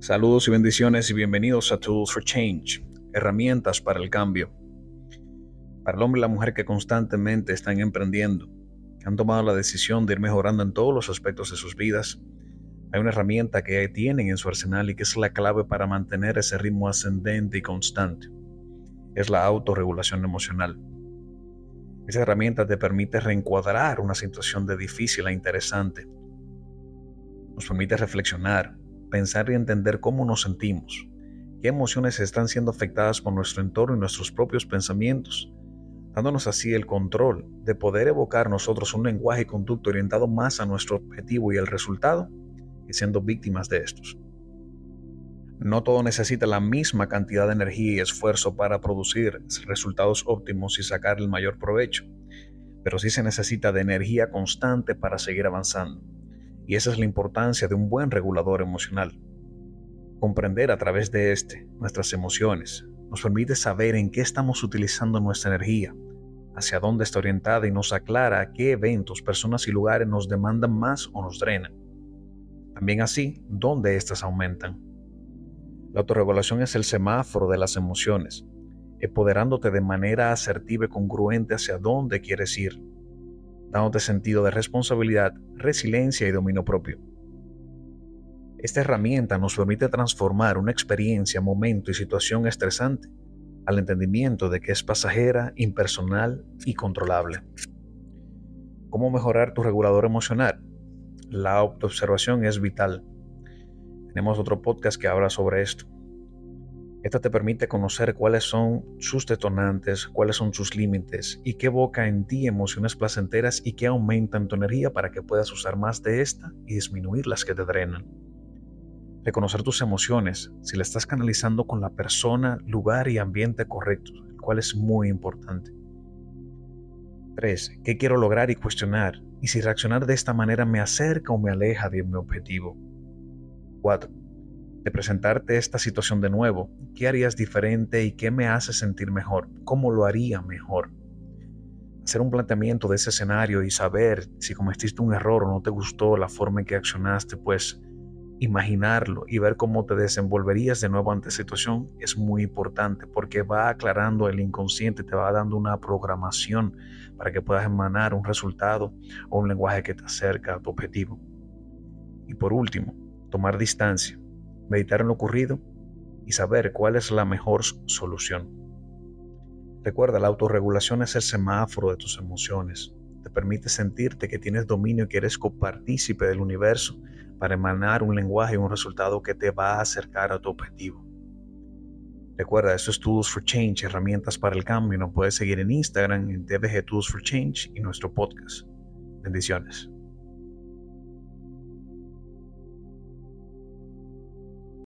Saludos y bendiciones y bienvenidos a Tools for Change, herramientas para el cambio. Para el hombre y la mujer que constantemente están emprendiendo, que han tomado la decisión de ir mejorando en todos los aspectos de sus vidas, hay una herramienta que tienen en su arsenal y que es la clave para mantener ese ritmo ascendente y constante. Es la autorregulación emocional. Esa herramienta te permite reencuadrar una situación de difícil a interesante. Nos permite reflexionar, pensar y entender cómo nos sentimos, qué emociones están siendo afectadas por nuestro entorno y nuestros propios pensamientos, dándonos así el control de poder evocar nosotros un lenguaje y conducto orientado más a nuestro objetivo y el resultado, y siendo víctimas de estos. No todo necesita la misma cantidad de energía y esfuerzo para producir resultados óptimos y sacar el mayor provecho, pero sí se necesita de energía constante para seguir avanzando. Y esa es la importancia de un buen regulador emocional. Comprender a través de este nuestras emociones nos permite saber en qué estamos utilizando nuestra energía, hacia dónde está orientada y nos aclara qué eventos, personas y lugares nos demandan más o nos drenan. También así, dónde éstas aumentan. La autorregulación es el semáforo de las emociones, empoderándote de manera asertiva y congruente hacia dónde quieres ir dándote sentido de responsabilidad, resiliencia y dominio propio. Esta herramienta nos permite transformar una experiencia, momento y situación estresante al entendimiento de que es pasajera, impersonal y controlable. ¿Cómo mejorar tu regulador emocional? La autoobservación es vital. Tenemos otro podcast que habla sobre esto. Esta te permite conocer cuáles son sus detonantes, cuáles son sus límites y qué evoca en ti emociones placenteras y qué aumentan tu energía para que puedas usar más de esta y disminuir las que te drenan. Reconocer tus emociones si la estás canalizando con la persona, lugar y ambiente correcto, el cual es muy importante. 3. ¿Qué quiero lograr y cuestionar? Y si reaccionar de esta manera me acerca o me aleja de mi objetivo. 4 de presentarte esta situación de nuevo, ¿qué harías diferente y qué me hace sentir mejor? ¿Cómo lo haría mejor? Hacer un planteamiento de ese escenario y saber si cometiste un error o no te gustó la forma en que accionaste, pues imaginarlo y ver cómo te desenvolverías de nuevo ante esa situación es muy importante porque va aclarando el inconsciente, te va dando una programación para que puedas emanar un resultado o un lenguaje que te acerca a tu objetivo. Y por último, tomar distancia meditar en lo ocurrido y saber cuál es la mejor solución. Recuerda, la autorregulación es el semáforo de tus emociones. Te permite sentirte que tienes dominio y que eres copartícipe del universo para emanar un lenguaje y un resultado que te va a acercar a tu objetivo. Recuerda, esto es Tools for Change, herramientas para el cambio. Nos puedes seguir en Instagram, en DBG Tools for Change y nuestro podcast. Bendiciones.